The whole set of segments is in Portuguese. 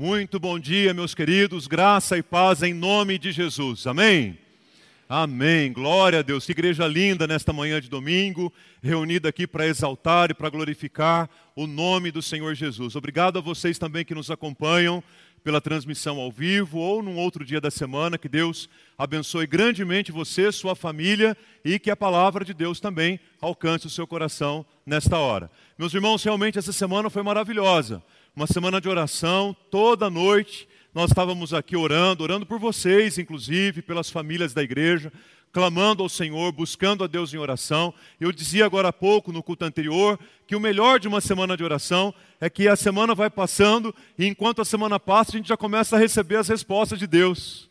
Muito bom dia, meus queridos, graça e paz em nome de Jesus, amém? Amém, glória a Deus, que igreja linda nesta manhã de domingo, reunida aqui para exaltar e para glorificar o nome do Senhor Jesus. Obrigado a vocês também que nos acompanham pela transmissão ao vivo ou num outro dia da semana. Que Deus abençoe grandemente você, sua família e que a palavra de Deus também alcance o seu coração nesta hora. Meus irmãos, realmente essa semana foi maravilhosa. Uma semana de oração, toda noite nós estávamos aqui orando, orando por vocês, inclusive, pelas famílias da igreja, clamando ao Senhor, buscando a Deus em oração. Eu dizia agora há pouco, no culto anterior, que o melhor de uma semana de oração é que a semana vai passando e enquanto a semana passa, a gente já começa a receber as respostas de Deus.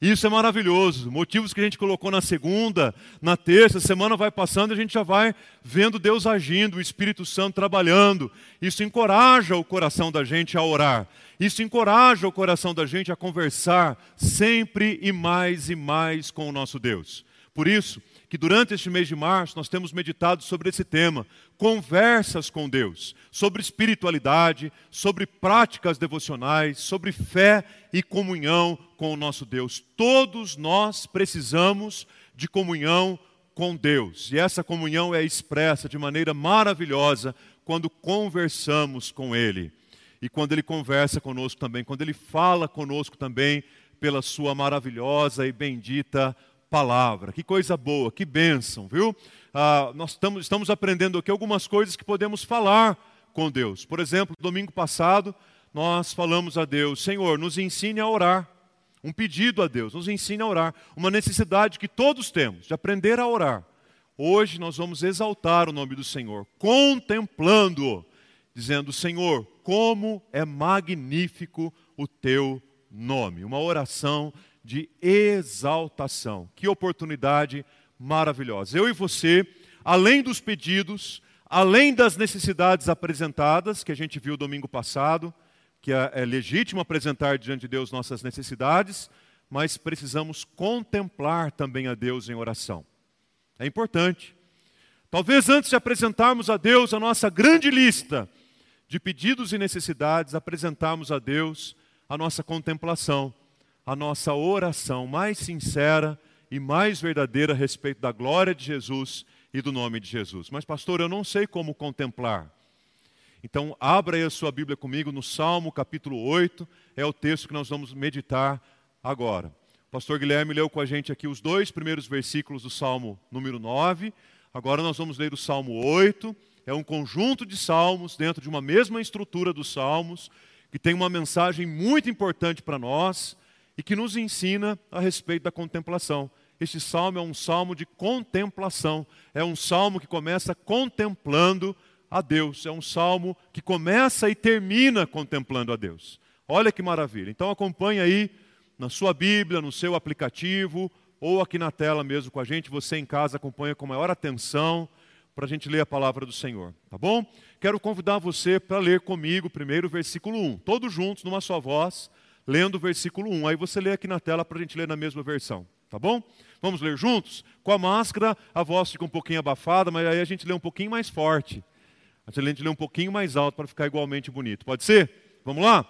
Isso é maravilhoso. Motivos que a gente colocou na segunda, na terça, semana vai passando e a gente já vai vendo Deus agindo, o Espírito Santo trabalhando. Isso encoraja o coração da gente a orar. Isso encoraja o coração da gente a conversar sempre e mais e mais com o nosso Deus. Por isso, que durante este mês de março nós temos meditado sobre esse tema, conversas com Deus, sobre espiritualidade, sobre práticas devocionais, sobre fé e comunhão com o nosso Deus. Todos nós precisamos de comunhão com Deus, e essa comunhão é expressa de maneira maravilhosa quando conversamos com Ele e quando Ele conversa conosco também, quando Ele fala conosco também pela Sua maravilhosa e bendita palavra. Que coisa boa, que bênção, viu? Ah, nós estamos, estamos aprendendo aqui algumas coisas que podemos falar com Deus. Por exemplo, domingo passado, nós falamos a Deus: Senhor, nos ensine a orar. Um pedido a Deus, nos ensine a orar. Uma necessidade que todos temos, de aprender a orar. Hoje nós vamos exaltar o nome do Senhor, contemplando-o, dizendo: Senhor, como é magnífico o teu nome. Uma oração de exaltação. Que oportunidade maravilhosa. Eu e você, além dos pedidos, além das necessidades apresentadas, que a gente viu domingo passado, que é, é legítimo apresentar diante de Deus nossas necessidades, mas precisamos contemplar também a Deus em oração. É importante. Talvez antes de apresentarmos a Deus a nossa grande lista de pedidos e necessidades, apresentarmos a Deus a nossa contemplação, a nossa oração mais sincera e mais verdadeira a respeito da glória de Jesus e do nome de Jesus. Mas, pastor, eu não sei como contemplar. Então, abra aí a sua Bíblia comigo no Salmo capítulo 8, é o texto que nós vamos meditar agora. O pastor Guilherme leu com a gente aqui os dois primeiros versículos do Salmo número 9. Agora nós vamos ler o Salmo 8 é um conjunto de salmos dentro de uma mesma estrutura dos salmos, que tem uma mensagem muito importante para nós e que nos ensina a respeito da contemplação. Este salmo é um salmo de contemplação, é um salmo que começa contemplando a Deus, é um salmo que começa e termina contemplando a Deus. Olha que maravilha. Então acompanhe aí na sua Bíblia, no seu aplicativo, ou aqui na tela mesmo com a gente, você em casa acompanha com maior atenção para a gente ler a palavra do Senhor, tá bom? Quero convidar você para ler comigo primeiro o versículo 1, todos juntos, numa só voz, lendo o versículo 1. Aí você lê aqui na tela para a gente ler na mesma versão, tá bom? Vamos ler juntos? Com a máscara, a voz fica um pouquinho abafada, mas aí a gente lê um pouquinho mais forte. A gente lê um pouquinho mais alto para ficar igualmente bonito. Pode ser? Vamos lá?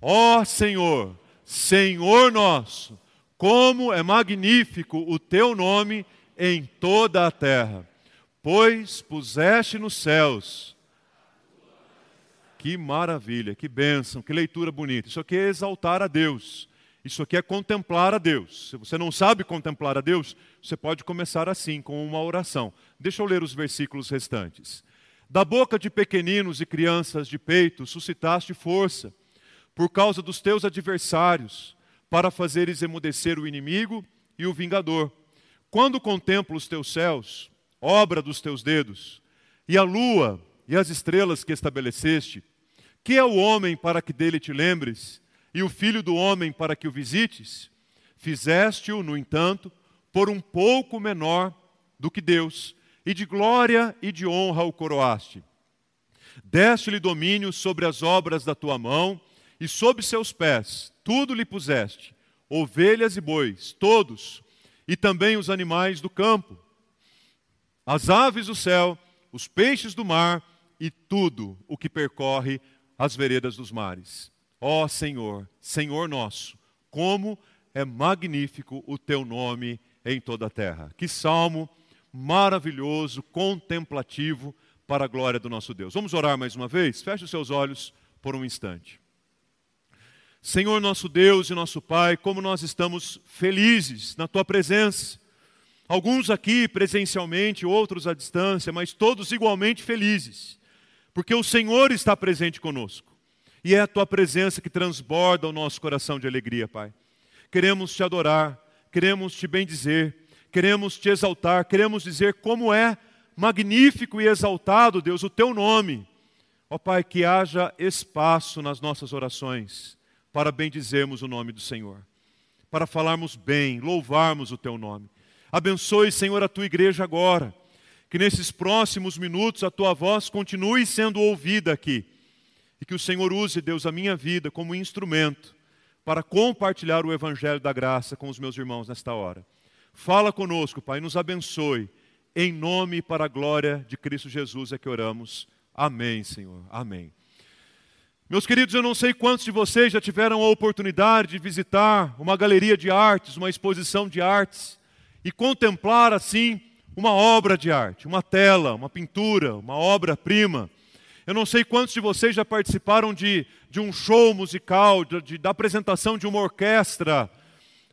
Ó Senhor, Senhor nosso, como é magnífico o teu nome em toda a terra pois puseste nos céus. Que maravilha, que bênção, que leitura bonita. Isso aqui é exaltar a Deus. Isso aqui é contemplar a Deus. Se você não sabe contemplar a Deus, você pode começar assim, com uma oração. Deixa eu ler os versículos restantes. Da boca de pequeninos e crianças de peito suscitaste força, por causa dos teus adversários, para fazeres emudecer o inimigo e o vingador. Quando contemplo os teus céus, obra dos teus dedos, e a lua e as estrelas que estabeleceste. Que é o homem para que dele te lembres, e o filho do homem para que o visites? Fizeste-o, no entanto, por um pouco menor do que Deus, e de glória e de honra o coroaste. Deste-lhe domínio sobre as obras da tua mão, e sob seus pés tudo lhe puseste, ovelhas e bois, todos, e também os animais do campo as aves do céu, os peixes do mar e tudo o que percorre as veredas dos mares. ó Senhor, Senhor nosso, como é magnífico o teu nome em toda a terra. Que salmo maravilhoso, contemplativo para a glória do nosso Deus. Vamos orar mais uma vez? Feche os seus olhos por um instante. Senhor nosso Deus e nosso Pai, como nós estamos felizes na tua presença. Alguns aqui presencialmente, outros à distância, mas todos igualmente felizes, porque o Senhor está presente conosco. E é a tua presença que transborda o nosso coração de alegria, Pai. Queremos te adorar, queremos te bendizer, queremos te exaltar, queremos dizer como é magnífico e exaltado, Deus, o teu nome. Ó Pai, que haja espaço nas nossas orações para bendizermos o nome do Senhor, para falarmos bem, louvarmos o teu nome. Abençoe, Senhor, a tua igreja agora, que nesses próximos minutos a tua voz continue sendo ouvida aqui, e que o Senhor use, Deus, a minha vida como instrumento para compartilhar o evangelho da graça com os meus irmãos nesta hora. Fala conosco, Pai, nos abençoe, em nome e para a glória de Cristo Jesus é que oramos. Amém, Senhor. Amém. Meus queridos, eu não sei quantos de vocês já tiveram a oportunidade de visitar uma galeria de artes, uma exposição de artes, e contemplar assim uma obra de arte, uma tela, uma pintura, uma obra-prima. Eu não sei quantos de vocês já participaram de, de um show musical, de, de, da apresentação de uma orquestra,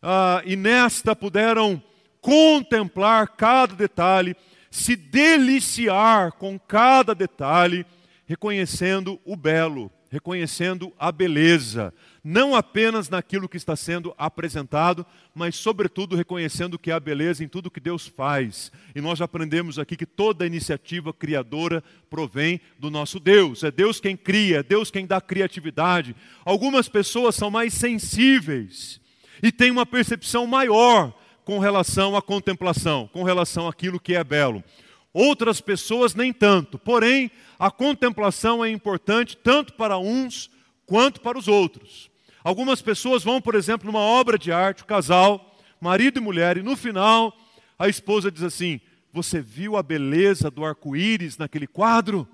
ah, e nesta puderam contemplar cada detalhe, se deliciar com cada detalhe, reconhecendo o belo, reconhecendo a beleza, não apenas naquilo que está sendo apresentado, mas, sobretudo, reconhecendo que há beleza em tudo que Deus faz. E nós aprendemos aqui que toda iniciativa criadora provém do nosso Deus. É Deus quem cria, é Deus quem dá criatividade. Algumas pessoas são mais sensíveis e têm uma percepção maior com relação à contemplação, com relação àquilo que é belo. Outras pessoas nem tanto. Porém, a contemplação é importante tanto para uns quanto para os outros. Algumas pessoas vão, por exemplo, numa obra de arte, o casal, marido e mulher, e no final a esposa diz assim: Você viu a beleza do arco-íris naquele quadro?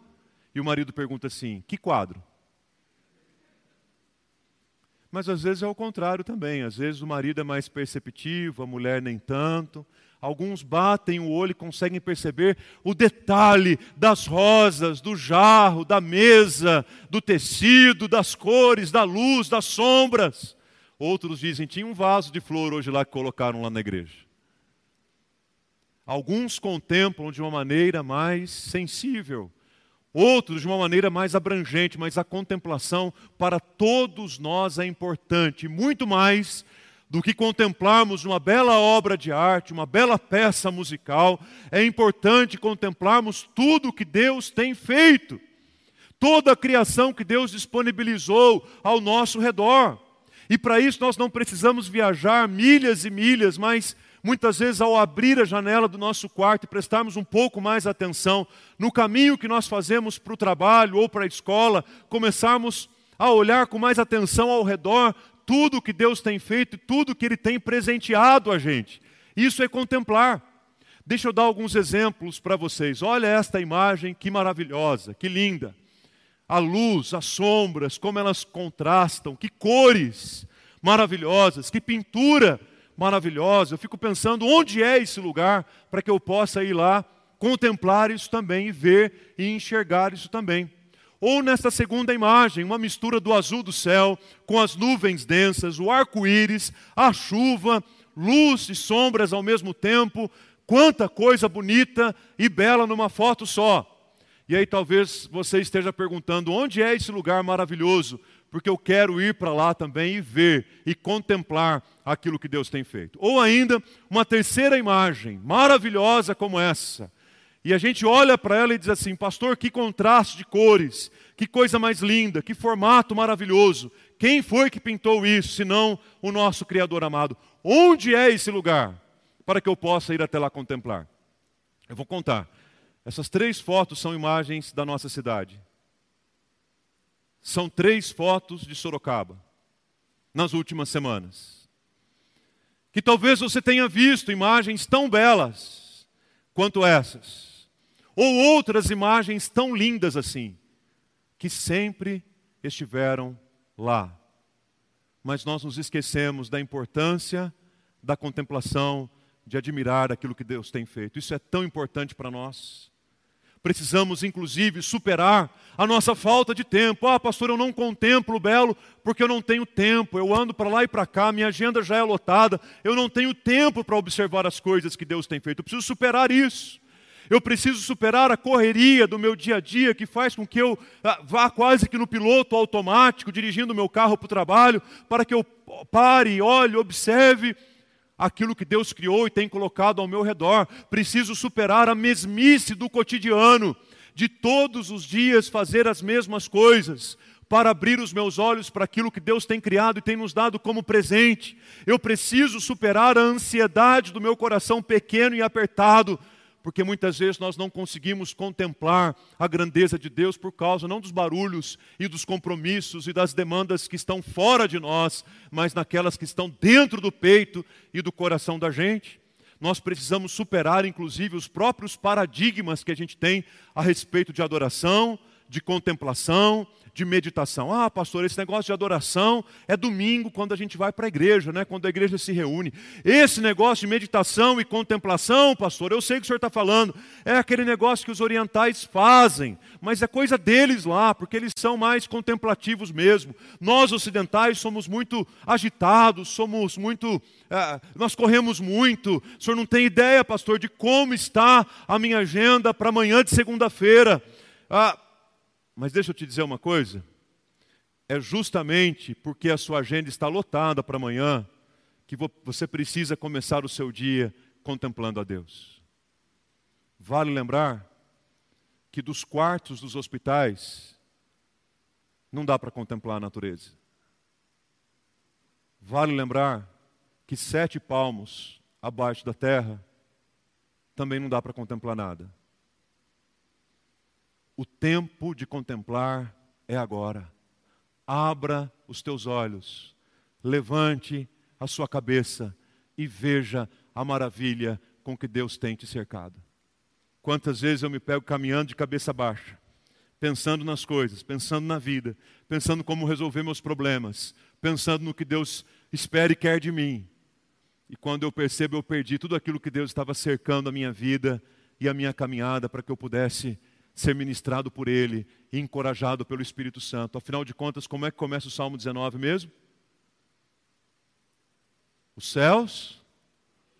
E o marido pergunta assim: Que quadro? Mas às vezes é o contrário também. Às vezes o marido é mais perceptivo, a mulher nem tanto. Alguns batem o olho e conseguem perceber o detalhe das rosas, do jarro, da mesa, do tecido, das cores, da luz, das sombras. Outros dizem: tinha um vaso de flor hoje lá que colocaram lá na igreja. Alguns contemplam de uma maneira mais sensível, outros de uma maneira mais abrangente, mas a contemplação para todos nós é importante, muito mais do que contemplarmos uma bela obra de arte, uma bela peça musical, é importante contemplarmos tudo que Deus tem feito, toda a criação que Deus disponibilizou ao nosso redor. E para isso nós não precisamos viajar milhas e milhas, mas muitas vezes ao abrir a janela do nosso quarto e prestarmos um pouco mais atenção no caminho que nós fazemos para o trabalho ou para a escola, começarmos a olhar com mais atenção ao redor, tudo que Deus tem feito e tudo que Ele tem presenteado a gente. Isso é contemplar. Deixa eu dar alguns exemplos para vocês. Olha esta imagem, que maravilhosa, que linda. A luz, as sombras, como elas contrastam, que cores maravilhosas, que pintura maravilhosa. Eu fico pensando onde é esse lugar para que eu possa ir lá contemplar isso também e ver e enxergar isso também. Ou nesta segunda imagem, uma mistura do azul do céu com as nuvens densas, o arco-íris, a chuva, luz e sombras ao mesmo tempo. Quanta coisa bonita e bela numa foto só. E aí talvez você esteja perguntando: onde é esse lugar maravilhoso? Porque eu quero ir para lá também e ver e contemplar aquilo que Deus tem feito. Ou ainda, uma terceira imagem maravilhosa como essa e a gente olha para ela e diz assim: Pastor, que contraste de cores, que coisa mais linda, que formato maravilhoso. Quem foi que pintou isso, senão o nosso Criador amado? Onde é esse lugar para que eu possa ir até lá contemplar? Eu vou contar. Essas três fotos são imagens da nossa cidade. São três fotos de Sorocaba, nas últimas semanas. Que talvez você tenha visto imagens tão belas quanto essas ou outras imagens tão lindas assim, que sempre estiveram lá, mas nós nos esquecemos da importância da contemplação, de admirar aquilo que Deus tem feito. Isso é tão importante para nós. Precisamos, inclusive, superar a nossa falta de tempo. Ah, pastor, eu não contemplo o belo porque eu não tenho tempo. Eu ando para lá e para cá, minha agenda já é lotada. Eu não tenho tempo para observar as coisas que Deus tem feito. Eu preciso superar isso. Eu preciso superar a correria do meu dia a dia que faz com que eu ah, vá quase que no piloto automático, dirigindo meu carro para o trabalho, para que eu pare, olhe, observe aquilo que Deus criou e tem colocado ao meu redor. Preciso superar a mesmice do cotidiano, de todos os dias fazer as mesmas coisas, para abrir os meus olhos para aquilo que Deus tem criado e tem nos dado como presente. Eu preciso superar a ansiedade do meu coração pequeno e apertado porque muitas vezes nós não conseguimos contemplar a grandeza de Deus por causa não dos barulhos e dos compromissos e das demandas que estão fora de nós, mas naquelas que estão dentro do peito e do coração da gente. Nós precisamos superar, inclusive, os próprios paradigmas que a gente tem a respeito de adoração, de contemplação, de meditação. Ah, pastor, esse negócio de adoração é domingo quando a gente vai para a igreja, né? quando a igreja se reúne. Esse negócio de meditação e contemplação, pastor, eu sei o que o senhor está falando, é aquele negócio que os orientais fazem, mas é coisa deles lá, porque eles são mais contemplativos mesmo. Nós ocidentais somos muito agitados, somos muito. É, nós corremos muito. O senhor não tem ideia, pastor, de como está a minha agenda para amanhã de segunda-feira. Ah, mas deixa eu te dizer uma coisa. É justamente porque a sua agenda está lotada para amanhã que você precisa começar o seu dia contemplando a Deus. Vale lembrar que dos quartos dos hospitais não dá para contemplar a natureza. Vale lembrar que sete palmos abaixo da terra também não dá para contemplar nada. O tempo de contemplar é agora. Abra os teus olhos, levante a sua cabeça e veja a maravilha com que Deus tem te cercado. Quantas vezes eu me pego caminhando de cabeça baixa, pensando nas coisas, pensando na vida, pensando como resolver meus problemas, pensando no que Deus espera e quer de mim. E quando eu percebo, eu perdi tudo aquilo que Deus estava cercando a minha vida e a minha caminhada para que eu pudesse ser ministrado por Ele encorajado pelo Espírito Santo. Afinal de contas, como é que começa o Salmo 19 mesmo? Os céus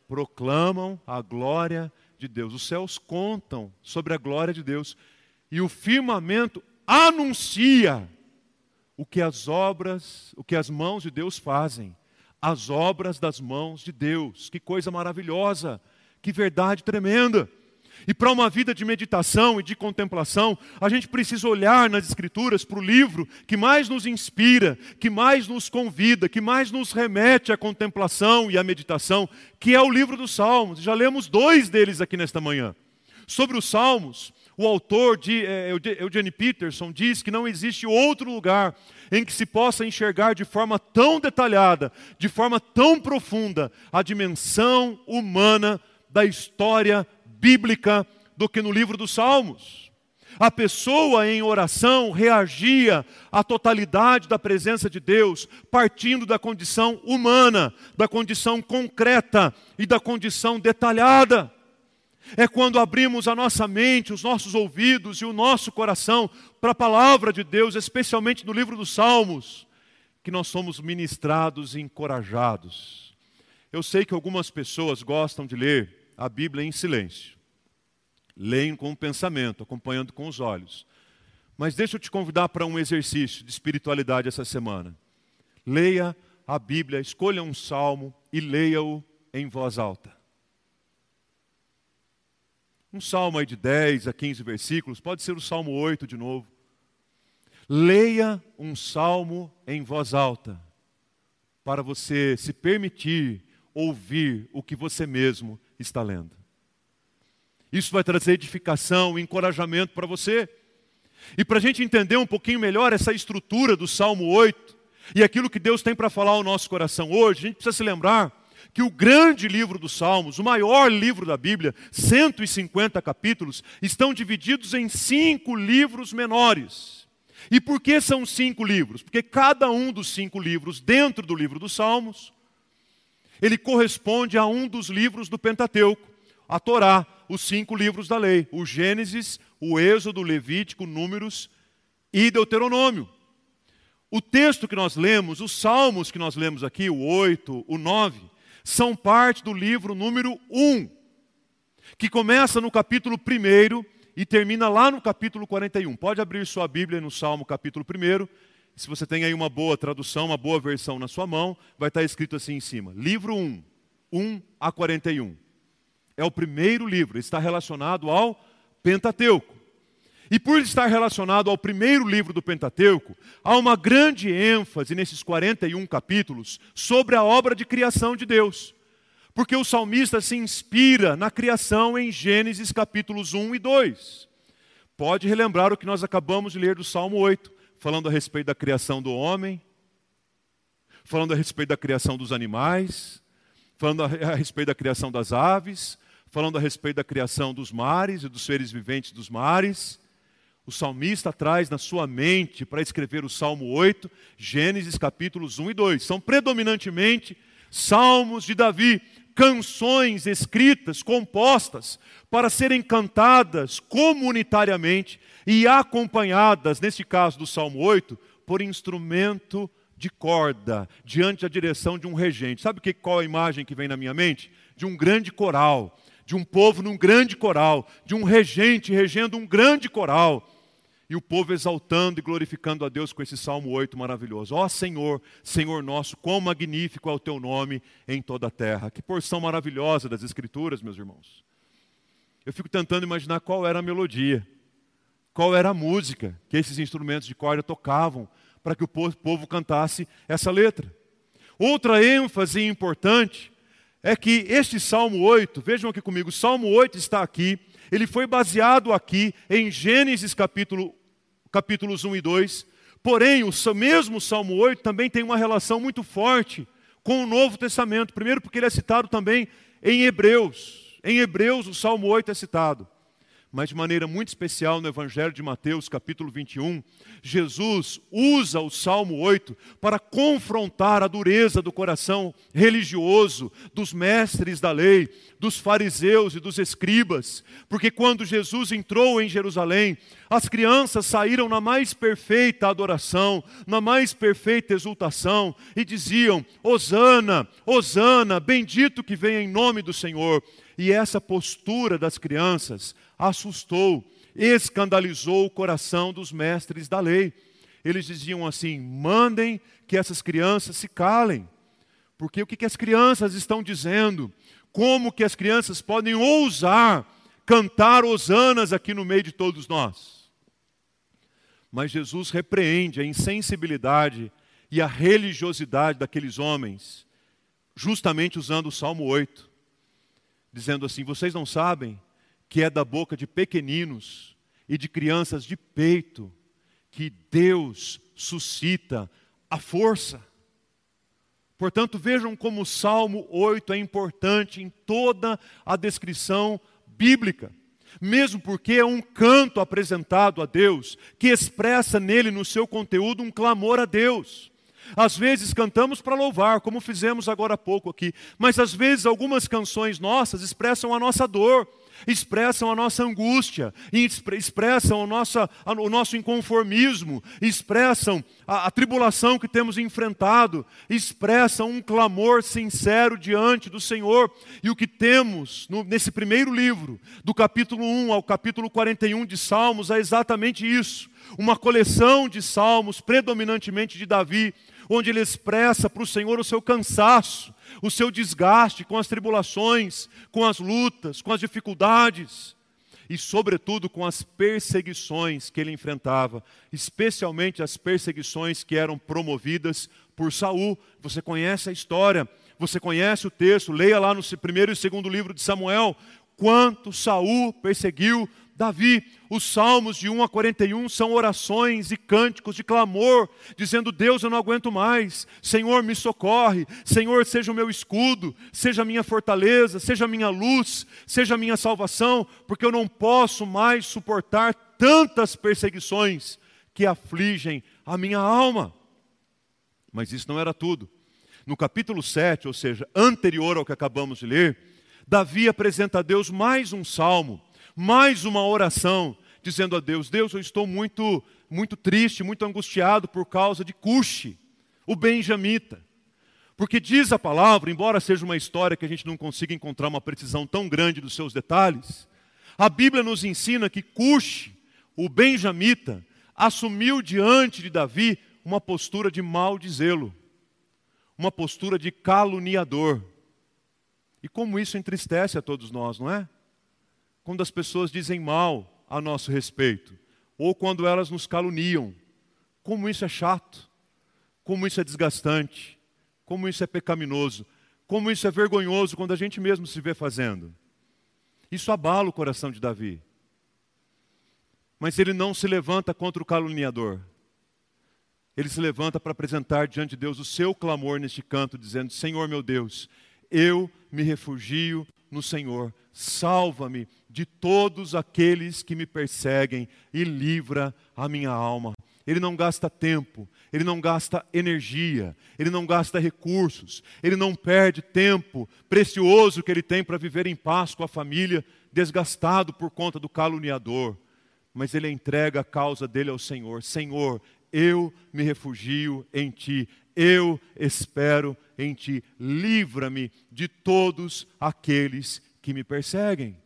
proclamam a glória de Deus. Os céus contam sobre a glória de Deus. E o firmamento anuncia o que as obras, o que as mãos de Deus fazem. As obras das mãos de Deus. Que coisa maravilhosa! Que verdade tremenda! E para uma vida de meditação e de contemplação, a gente precisa olhar nas Escrituras para o livro que mais nos inspira, que mais nos convida, que mais nos remete à contemplação e à meditação, que é o livro dos Salmos. Já lemos dois deles aqui nesta manhã. Sobre os Salmos, o autor de é, Eugene Peterson diz que não existe outro lugar em que se possa enxergar de forma tão detalhada, de forma tão profunda, a dimensão humana da história bíblica do que no livro dos Salmos. A pessoa em oração reagia à totalidade da presença de Deus, partindo da condição humana, da condição concreta e da condição detalhada. É quando abrimos a nossa mente, os nossos ouvidos e o nosso coração para a palavra de Deus, especialmente no livro dos Salmos, que nós somos ministrados e encorajados. Eu sei que algumas pessoas gostam de ler a Bíblia em silêncio. Leem com o pensamento, acompanhando com os olhos. Mas deixa eu te convidar para um exercício de espiritualidade essa semana. Leia a Bíblia, escolha um salmo e leia-o em voz alta. Um salmo aí de 10 a 15 versículos, pode ser o salmo 8 de novo. Leia um salmo em voz alta, para você se permitir ouvir o que você mesmo está lendo. Isso vai trazer edificação, encorajamento para você. E para a gente entender um pouquinho melhor essa estrutura do Salmo 8 e aquilo que Deus tem para falar ao nosso coração hoje, a gente precisa se lembrar que o grande livro dos Salmos, o maior livro da Bíblia, 150 capítulos, estão divididos em cinco livros menores. E por que são cinco livros? Porque cada um dos cinco livros, dentro do livro dos Salmos, ele corresponde a um dos livros do Pentateuco, a Torá, os cinco livros da lei: o Gênesis, o Êxodo, Levítico, Números e Deuteronômio. O texto que nós lemos, os salmos que nós lemos aqui, o 8, o 9, são parte do livro número 1, que começa no capítulo 1 e termina lá no capítulo 41. Pode abrir sua Bíblia no Salmo capítulo 1. Se você tem aí uma boa tradução, uma boa versão na sua mão, vai estar escrito assim em cima: Livro 1, 1 a 41. É o primeiro livro, está relacionado ao Pentateuco. E por estar relacionado ao primeiro livro do Pentateuco, há uma grande ênfase nesses 41 capítulos sobre a obra de criação de Deus. Porque o salmista se inspira na criação em Gênesis capítulos 1 e 2. Pode relembrar o que nós acabamos de ler do Salmo 8, falando a respeito da criação do homem, falando a respeito da criação dos animais, falando a respeito da criação das aves, falando a respeito da criação dos mares e dos seres viventes dos mares. O salmista traz na sua mente para escrever o Salmo 8, Gênesis capítulos 1 e 2. São predominantemente salmos de Davi, canções escritas, compostas, para serem cantadas comunitariamente e acompanhadas, neste caso do Salmo 8, por instrumento de corda, diante da direção de um regente. Sabe que, qual a imagem que vem na minha mente? De um grande coral, de um povo num grande coral, de um regente regendo um grande coral e o povo exaltando e glorificando a Deus com esse Salmo 8 maravilhoso. Ó Senhor, Senhor nosso, quão magnífico é o teu nome em toda a terra. Que porção maravilhosa das Escrituras, meus irmãos. Eu fico tentando imaginar qual era a melodia, qual era a música que esses instrumentos de corda tocavam para que o povo cantasse essa letra. Outra ênfase importante é que este Salmo 8, vejam aqui comigo, Salmo 8 está aqui, ele foi baseado aqui em Gênesis capítulo capítulos 1 e 2. Porém, o mesmo Salmo 8 também tem uma relação muito forte com o Novo Testamento. Primeiro, porque ele é citado também em Hebreus. Em Hebreus, o Salmo 8 é citado mas de maneira muito especial no Evangelho de Mateus, capítulo 21, Jesus usa o Salmo 8 para confrontar a dureza do coração religioso dos mestres da lei, dos fariseus e dos escribas, porque quando Jesus entrou em Jerusalém, as crianças saíram na mais perfeita adoração, na mais perfeita exultação e diziam: Hosana, Hosana, bendito que vem em nome do Senhor. E essa postura das crianças assustou, escandalizou o coração dos mestres da lei. Eles diziam assim: mandem que essas crianças se calem, porque o que, as crianças estão dizendo? Como que as crianças podem ousar cantar hosanas aqui no meio de todos nós? Mas Jesus repreende a insensibilidade e a religiosidade daqueles homens, justamente usando o Salmo 8, dizendo assim: vocês não sabem que é da boca de pequeninos e de crianças de peito que Deus suscita a força. Portanto, vejam como o Salmo 8 é importante em toda a descrição bíblica. Mesmo porque é um canto apresentado a Deus, que expressa nele, no seu conteúdo, um clamor a Deus. Às vezes cantamos para louvar, como fizemos agora há pouco aqui, mas às vezes algumas canções nossas expressam a nossa dor, expressam a nossa angústia, expressam a nossa, o nosso inconformismo, expressam a, a tribulação que temos enfrentado, expressam um clamor sincero diante do Senhor. E o que temos no, nesse primeiro livro, do capítulo 1 ao capítulo 41 de Salmos, é exatamente isso. Uma coleção de salmos, predominantemente de Davi, onde ele expressa para o Senhor o seu cansaço, o seu desgaste com as tribulações, com as lutas, com as dificuldades e, sobretudo, com as perseguições que ele enfrentava, especialmente as perseguições que eram promovidas por Saul. Você conhece a história, você conhece o texto, leia lá no primeiro e segundo livro de Samuel, quanto Saul perseguiu Davi, os salmos de 1 a 41 são orações e cânticos de clamor, dizendo: Deus, eu não aguento mais, Senhor, me socorre, Senhor, seja o meu escudo, seja a minha fortaleza, seja a minha luz, seja a minha salvação, porque eu não posso mais suportar tantas perseguições que afligem a minha alma. Mas isso não era tudo. No capítulo 7, ou seja, anterior ao que acabamos de ler, Davi apresenta a Deus mais um salmo, mais uma oração, dizendo a Deus: Deus, eu estou muito, muito triste, muito angustiado por causa de Cuxi, o benjamita. Porque diz a palavra, embora seja uma história que a gente não consiga encontrar uma precisão tão grande dos seus detalhes, a Bíblia nos ensina que Cuxi, o benjamita, assumiu diante de Davi uma postura de mal dizê-lo, uma postura de caluniador. E como isso entristece a todos nós, não é? Quando as pessoas dizem mal a nosso respeito, ou quando elas nos caluniam, como isso é chato, como isso é desgastante como isso é pecaminoso, como isso é vergonhoso quando a gente mesmo se vê fazendo. Isso abala o coração de Davi. Mas ele não se levanta contra o caluniador. Ele se levanta para apresentar diante de Deus o seu clamor neste canto, dizendo: Senhor meu Deus, eu me refugio no Senhor, salva-me de todos aqueles que me perseguem e livra a minha alma. Ele não gasta tempo, ele não gasta energia, ele não gasta recursos, ele não perde tempo precioso que ele tem para viver em paz com a família, desgastado por conta do caluniador. Mas ele entrega a causa dele ao Senhor: Senhor, eu me refugio em ti, eu espero em ti, livra-me de todos aqueles que me perseguem.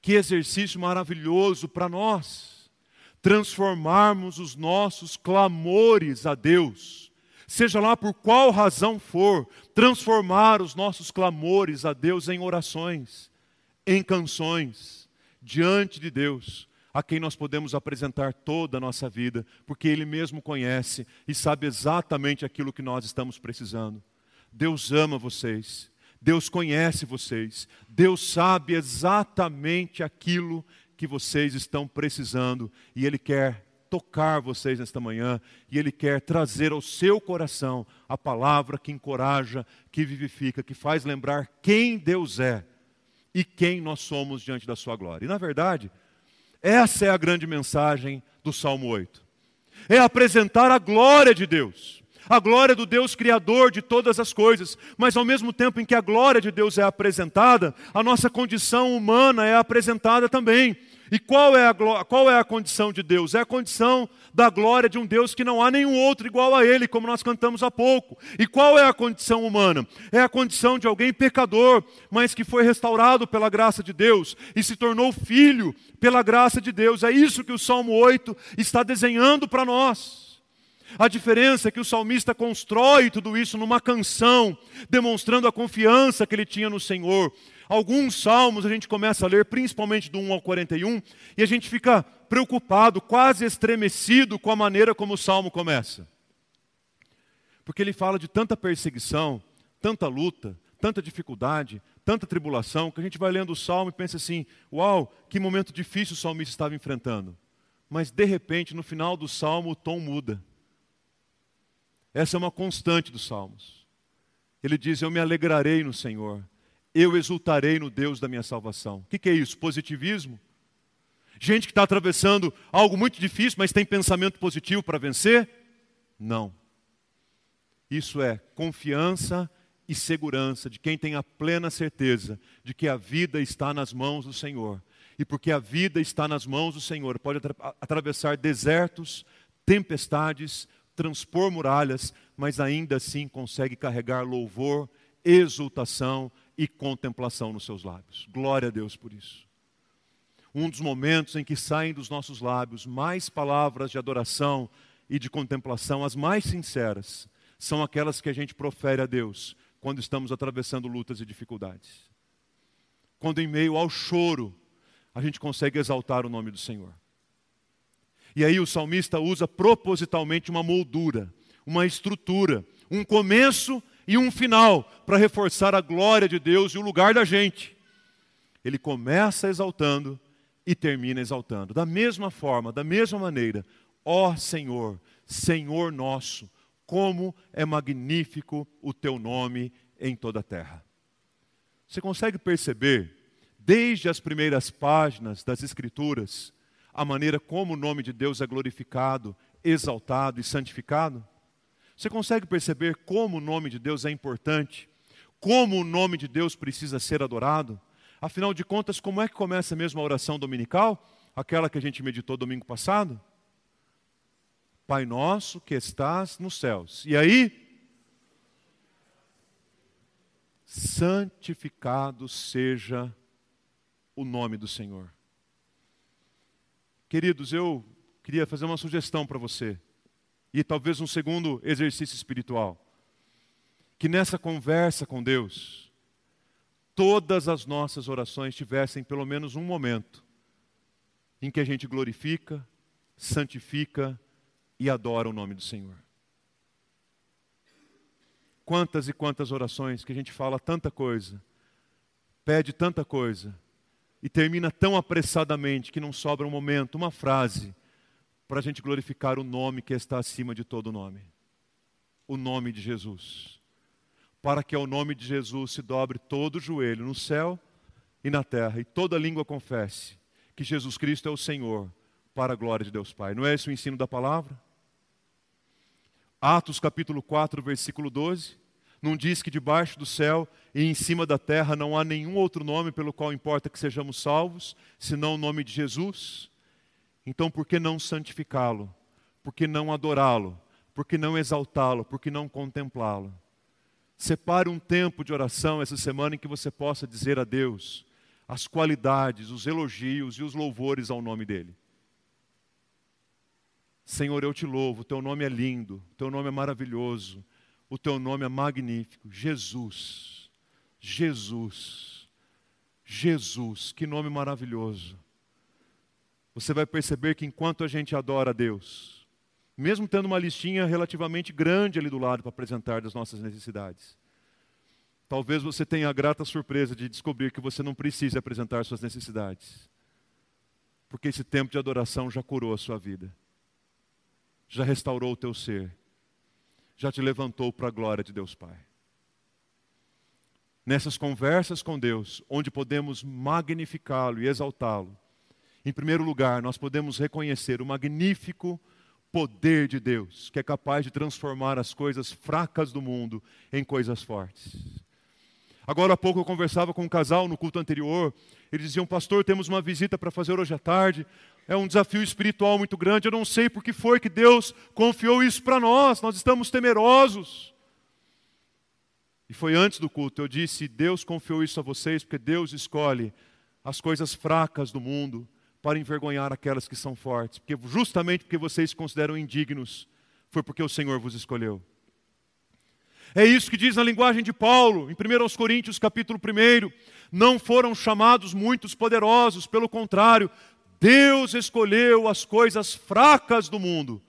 Que exercício maravilhoso para nós transformarmos os nossos clamores a Deus, seja lá por qual razão for, transformar os nossos clamores a Deus em orações, em canções, diante de Deus, a quem nós podemos apresentar toda a nossa vida, porque Ele mesmo conhece e sabe exatamente aquilo que nós estamos precisando. Deus ama vocês, Deus conhece vocês, Deus sabe exatamente aquilo que vocês estão precisando. E Ele quer tocar vocês nesta manhã. E Ele quer trazer ao seu coração a palavra que encoraja, que vivifica, que faz lembrar quem Deus é e quem nós somos diante da Sua glória. E na verdade, essa é a grande mensagem do Salmo 8: é apresentar a glória de Deus a glória do Deus Criador de todas as coisas, mas ao mesmo tempo em que a glória de Deus é apresentada, a nossa condição humana é apresentada também. E qual é, a, qual é a condição de Deus? É a condição da glória de um Deus que não há nenhum outro igual a Ele, como nós cantamos há pouco. E qual é a condição humana? É a condição de alguém pecador, mas que foi restaurado pela graça de Deus e se tornou filho pela graça de Deus. É isso que o Salmo 8 está desenhando para nós. A diferença é que o salmista constrói tudo isso numa canção, demonstrando a confiança que ele tinha no Senhor. Alguns salmos a gente começa a ler, principalmente do 1 ao 41, e a gente fica preocupado, quase estremecido com a maneira como o salmo começa. Porque ele fala de tanta perseguição, tanta luta, tanta dificuldade, tanta tribulação, que a gente vai lendo o salmo e pensa assim: uau, que momento difícil o salmista estava enfrentando. Mas de repente, no final do salmo, o tom muda. Essa é uma constante dos salmos. Ele diz: Eu me alegrarei no Senhor eu exultarei no Deus da minha salvação. O que, que é isso? Positivismo? Gente que está atravessando algo muito difícil, mas tem pensamento positivo para vencer? Não. Isso é confiança e segurança de quem tem a plena certeza de que a vida está nas mãos do Senhor. E porque a vida está nas mãos do Senhor, pode atravessar desertos, tempestades, transpor muralhas, mas ainda assim consegue carregar louvor, exultação e contemplação nos seus lábios. Glória a Deus por isso. Um dos momentos em que saem dos nossos lábios mais palavras de adoração e de contemplação, as mais sinceras, são aquelas que a gente profere a Deus quando estamos atravessando lutas e dificuldades. Quando, em meio ao choro, a gente consegue exaltar o nome do Senhor. E aí o salmista usa propositalmente uma moldura, uma estrutura, um começo e um final para reforçar a glória de Deus e o lugar da gente. Ele começa exaltando e termina exaltando. Da mesma forma, da mesma maneira, ó Senhor, Senhor nosso, como é magnífico o teu nome em toda a terra. Você consegue perceber, desde as primeiras páginas das Escrituras, a maneira como o nome de Deus é glorificado, exaltado e santificado? Você consegue perceber como o nome de Deus é importante? Como o nome de Deus precisa ser adorado? Afinal de contas, como é que começa mesmo a oração dominical? Aquela que a gente meditou domingo passado? Pai nosso que estás nos céus. E aí? Santificado seja o nome do Senhor. Queridos, eu queria fazer uma sugestão para você, e talvez um segundo exercício espiritual. Que nessa conversa com Deus, todas as nossas orações tivessem pelo menos um momento em que a gente glorifica, santifica e adora o nome do Senhor. Quantas e quantas orações que a gente fala tanta coisa, pede tanta coisa, e termina tão apressadamente que não sobra um momento, uma frase, para a gente glorificar o nome que está acima de todo nome o nome de Jesus. Para que ao nome de Jesus se dobre todo o joelho no céu e na terra, e toda língua confesse que Jesus Cristo é o Senhor, para a glória de Deus Pai. Não é esse o ensino da palavra? Atos capítulo 4, versículo 12 não diz que debaixo do céu e em cima da terra não há nenhum outro nome pelo qual importa que sejamos salvos, senão o nome de Jesus? Então por que não santificá-lo? Por que não adorá-lo? Por que não exaltá-lo? Por que não contemplá-lo? Separe um tempo de oração essa semana em que você possa dizer a Deus as qualidades, os elogios e os louvores ao nome dEle. Senhor, eu te louvo, teu nome é lindo, teu nome é maravilhoso, o teu nome é magnífico. Jesus. Jesus. Jesus. Que nome maravilhoso. Você vai perceber que enquanto a gente adora a Deus, mesmo tendo uma listinha relativamente grande ali do lado para apresentar das nossas necessidades, talvez você tenha a grata surpresa de descobrir que você não precisa apresentar suas necessidades. Porque esse tempo de adoração já curou a sua vida, já restaurou o teu ser já te levantou para a glória de Deus Pai. Nessas conversas com Deus, onde podemos magnificá-lo e exaltá-lo, em primeiro lugar, nós podemos reconhecer o magnífico poder de Deus, que é capaz de transformar as coisas fracas do mundo em coisas fortes. Agora há pouco eu conversava com um casal no culto anterior, eles diziam, pastor, temos uma visita para fazer hoje à tarde, é um desafio espiritual muito grande. Eu não sei por que foi que Deus confiou isso para nós. Nós estamos temerosos. E foi antes do culto, eu disse: Deus confiou isso a vocês porque Deus escolhe as coisas fracas do mundo para envergonhar aquelas que são fortes. Porque justamente porque vocês se consideram indignos, foi porque o Senhor vos escolheu. É isso que diz na linguagem de Paulo, em 1 Coríntios capítulo 1. Não foram chamados muitos poderosos, pelo contrário, Deus escolheu as coisas fracas do mundo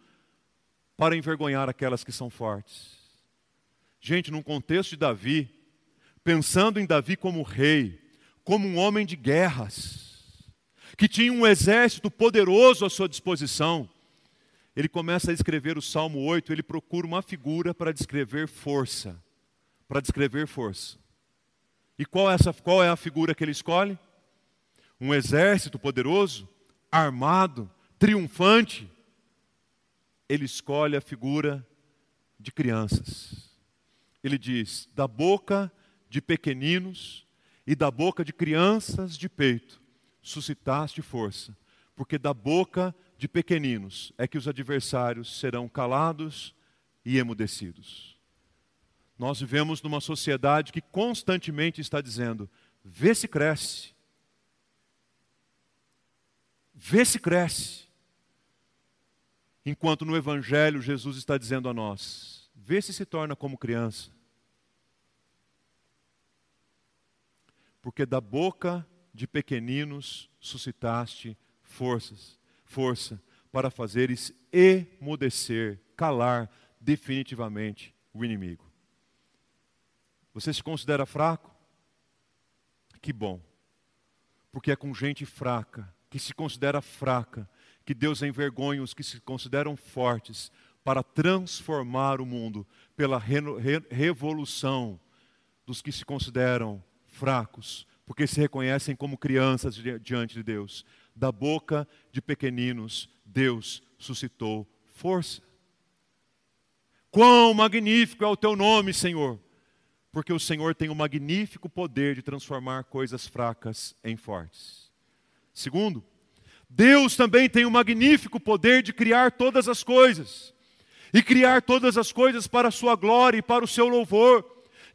para envergonhar aquelas que são fortes. Gente, num contexto de Davi, pensando em Davi como rei, como um homem de guerras, que tinha um exército poderoso à sua disposição, ele começa a escrever o Salmo 8, ele procura uma figura para descrever força, para descrever força. E qual é, essa, qual é a figura que ele escolhe? Um exército poderoso armado, triunfante, ele escolhe a figura de crianças. Ele diz: da boca de pequeninos e da boca de crianças de peito suscitaste força, porque da boca de pequeninos é que os adversários serão calados e emudecidos. Nós vivemos numa sociedade que constantemente está dizendo: vê se cresce, Vê se cresce. Enquanto no Evangelho Jesus está dizendo a nós: vê se se torna como criança. Porque da boca de pequeninos suscitaste forças, força para fazeres emudecer, calar definitivamente o inimigo. Você se considera fraco? Que bom. Porque é com gente fraca que se considera fraca, que Deus envergonha os que se consideram fortes, para transformar o mundo pela re re revolução dos que se consideram fracos, porque se reconhecem como crianças di diante de Deus. Da boca de pequeninos, Deus suscitou força. Quão magnífico é o teu nome, Senhor, porque o Senhor tem o magnífico poder de transformar coisas fracas em fortes. Segundo, Deus também tem o magnífico poder de criar todas as coisas, e criar todas as coisas para a sua glória e para o seu louvor,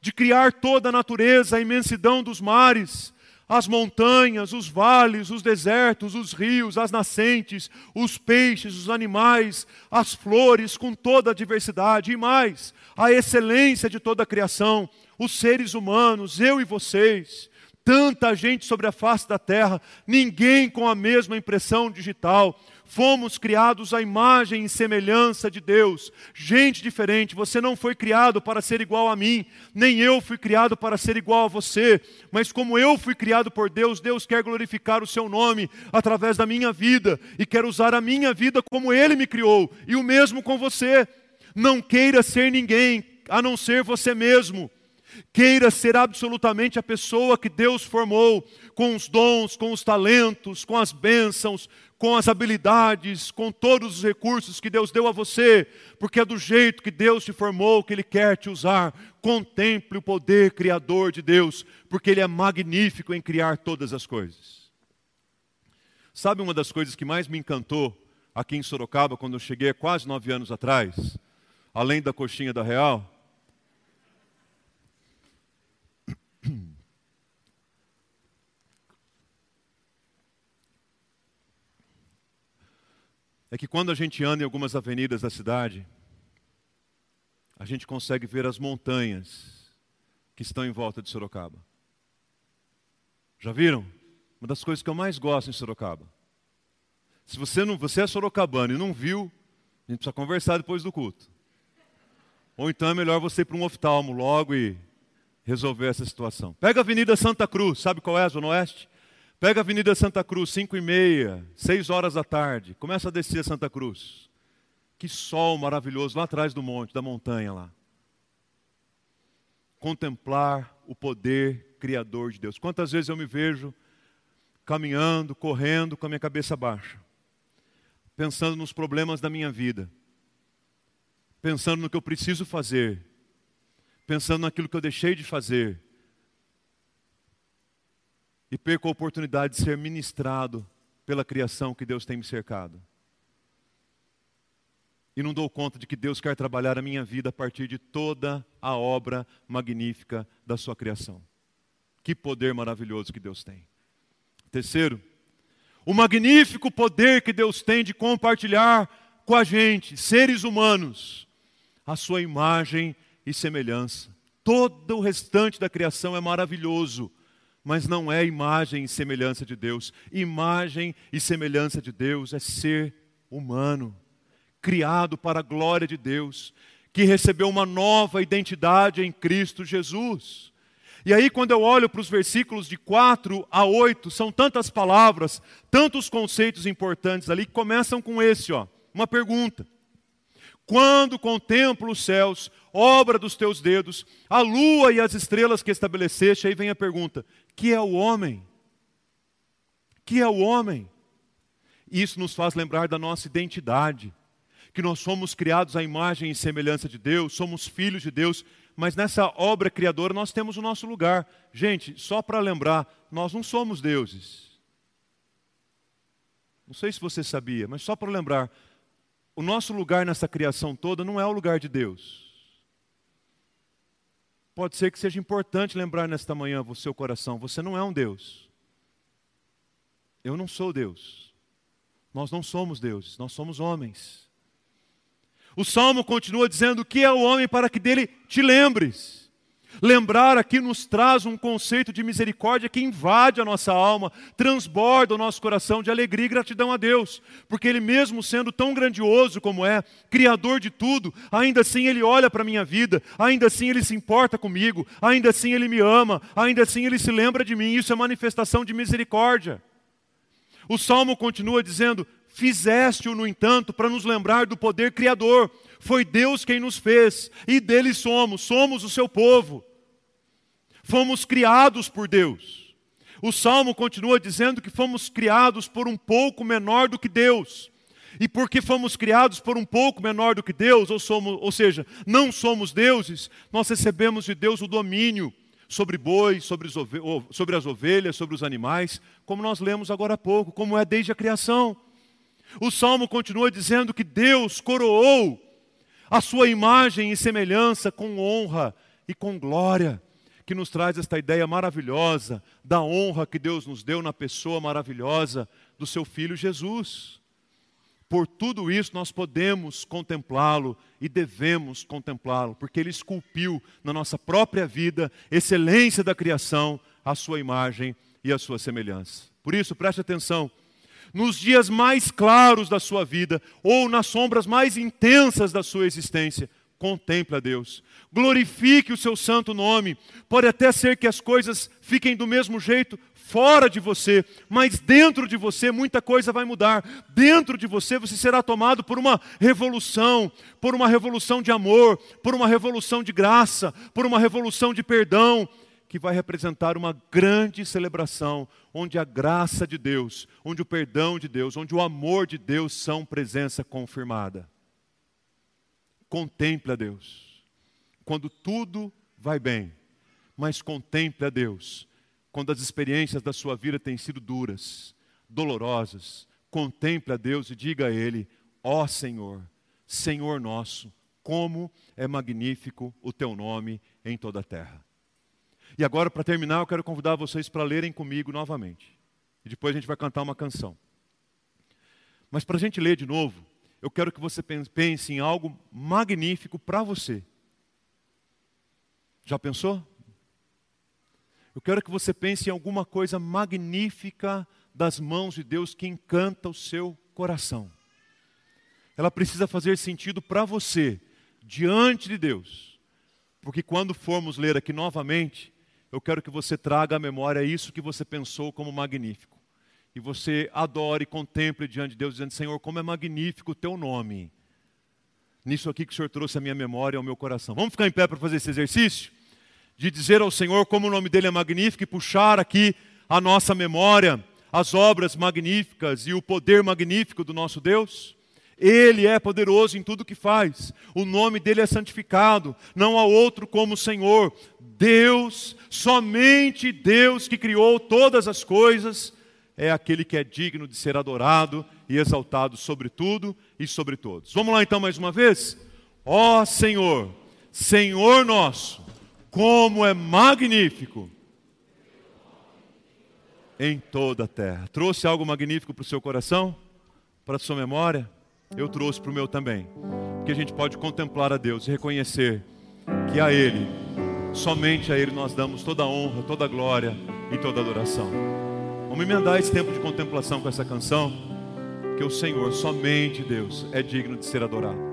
de criar toda a natureza, a imensidão dos mares, as montanhas, os vales, os desertos, os rios, as nascentes, os peixes, os animais, as flores, com toda a diversidade e mais, a excelência de toda a criação, os seres humanos, eu e vocês, tanta gente sobre a face da terra, ninguém com a mesma impressão digital, fomos criados à imagem e semelhança de Deus. Gente diferente, você não foi criado para ser igual a mim, nem eu fui criado para ser igual a você, mas como eu fui criado por Deus, Deus quer glorificar o seu nome através da minha vida e quer usar a minha vida como ele me criou, e o mesmo com você. Não queira ser ninguém a não ser você mesmo. Queira ser absolutamente a pessoa que Deus formou, com os dons, com os talentos, com as bênçãos, com as habilidades, com todos os recursos que Deus deu a você, porque é do jeito que Deus te formou que Ele quer te usar. Contemple o poder criador de Deus, porque Ele é magnífico em criar todas as coisas. Sabe uma das coisas que mais me encantou aqui em Sorocaba, quando eu cheguei há quase nove anos atrás, além da coxinha da Real? É que quando a gente anda em algumas avenidas da cidade, a gente consegue ver as montanhas que estão em volta de Sorocaba. Já viram? Uma das coisas que eu mais gosto em Sorocaba. Se você não, você é sorocabano e não viu, a gente precisa conversar depois do culto. Ou então é melhor você ir para um oftalmo logo e resolver essa situação. Pega a Avenida Santa Cruz, sabe qual é a Zona Oeste? Pega a Avenida Santa Cruz, 5 e meia, 6 horas da tarde. Começa a descer a Santa Cruz. Que sol maravilhoso lá atrás do monte, da montanha lá. Contemplar o poder criador de Deus. Quantas vezes eu me vejo caminhando, correndo com a minha cabeça baixa, pensando nos problemas da minha vida, pensando no que eu preciso fazer, pensando naquilo que eu deixei de fazer, e perco a oportunidade de ser ministrado pela criação que Deus tem me cercado. E não dou conta de que Deus quer trabalhar a minha vida a partir de toda a obra magnífica da sua criação. Que poder maravilhoso que Deus tem. Terceiro, o magnífico poder que Deus tem de compartilhar com a gente, seres humanos, a sua imagem e semelhança. Todo o restante da criação é maravilhoso mas não é imagem e semelhança de Deus. Imagem e semelhança de Deus é ser humano, criado para a glória de Deus, que recebeu uma nova identidade em Cristo Jesus. E aí, quando eu olho para os versículos de 4 a 8, são tantas palavras, tantos conceitos importantes ali, que começam com esse, ó, uma pergunta. Quando contemplo os céus, obra dos teus dedos, a lua e as estrelas que estabeleceste, aí vem a pergunta: que é o homem? Que é o homem? Isso nos faz lembrar da nossa identidade, que nós somos criados à imagem e semelhança de Deus, somos filhos de Deus, mas nessa obra criadora nós temos o nosso lugar. Gente, só para lembrar, nós não somos deuses. Não sei se você sabia, mas só para lembrar, o nosso lugar nessa criação toda não é o lugar de Deus. Pode ser que seja importante lembrar nesta manhã o seu coração: você não é um Deus. Eu não sou Deus. Nós não somos deuses, nós somos homens. O salmo continua dizendo: que é o homem para que dele te lembres? Lembrar aqui nos traz um conceito de misericórdia que invade a nossa alma, transborda o nosso coração de alegria e gratidão a Deus, porque Ele mesmo sendo tão grandioso como é, Criador de tudo, ainda assim Ele olha para a minha vida, ainda assim Ele se importa comigo, ainda assim Ele me ama, ainda assim Ele se lembra de mim, isso é manifestação de misericórdia. O salmo continua dizendo: Fizeste-o, no entanto, para nos lembrar do poder criador. Foi Deus quem nos fez, e dele somos, somos o seu povo. Fomos criados por Deus. O salmo continua dizendo que fomos criados por um pouco menor do que Deus. E porque fomos criados por um pouco menor do que Deus, ou, somos, ou seja, não somos deuses, nós recebemos de Deus o domínio sobre bois, sobre, sobre as ovelhas, sobre os animais, como nós lemos agora há pouco, como é desde a criação. O salmo continua dizendo que Deus coroou a sua imagem e semelhança com honra e com glória, que nos traz esta ideia maravilhosa da honra que Deus nos deu na pessoa maravilhosa do seu filho Jesus. Por tudo isso nós podemos contemplá-lo e devemos contemplá-lo, porque ele esculpiu na nossa própria vida, excelência da criação, a sua imagem e a sua semelhança. Por isso, preste atenção nos dias mais claros da sua vida ou nas sombras mais intensas da sua existência, contemple a Deus. Glorifique o seu santo nome. Pode até ser que as coisas fiquem do mesmo jeito fora de você, mas dentro de você muita coisa vai mudar. Dentro de você você será tomado por uma revolução, por uma revolução de amor, por uma revolução de graça, por uma revolução de perdão que vai representar uma grande celebração, onde a graça de Deus, onde o perdão de Deus, onde o amor de Deus são presença confirmada. Contemple a Deus, quando tudo vai bem, mas contemple a Deus, quando as experiências da sua vida têm sido duras, dolorosas. Contemple a Deus e diga a Ele: Ó oh Senhor, Senhor nosso, como é magnífico o teu nome em toda a terra. E agora, para terminar, eu quero convidar vocês para lerem comigo novamente. E depois a gente vai cantar uma canção. Mas para a gente ler de novo, eu quero que você pense em algo magnífico para você. Já pensou? Eu quero que você pense em alguma coisa magnífica das mãos de Deus que encanta o seu coração. Ela precisa fazer sentido para você, diante de Deus. Porque quando formos ler aqui novamente, eu quero que você traga à memória isso que você pensou como magnífico. E você adore e contemple diante de Deus, dizendo: Senhor, como é magnífico o teu nome. Nisso aqui que o Senhor trouxe à minha memória e ao meu coração. Vamos ficar em pé para fazer esse exercício? De dizer ao Senhor como o nome dele é magnífico e puxar aqui a nossa memória as obras magníficas e o poder magnífico do nosso Deus? Ele é poderoso em tudo que faz. O nome dele é santificado. Não há outro como o Senhor. Deus, somente Deus que criou todas as coisas, é aquele que é digno de ser adorado e exaltado sobre tudo e sobre todos. Vamos lá então mais uma vez? Ó Senhor, Senhor nosso, como é magnífico em toda a terra. Trouxe algo magnífico para o seu coração? Para a sua memória? eu trouxe para o meu também. Que a gente pode contemplar a Deus e reconhecer que a Ele, somente a Ele nós damos toda a honra, toda a glória e toda a adoração. Vamos emendar esse tempo de contemplação com essa canção, que o Senhor, somente Deus, é digno de ser adorado.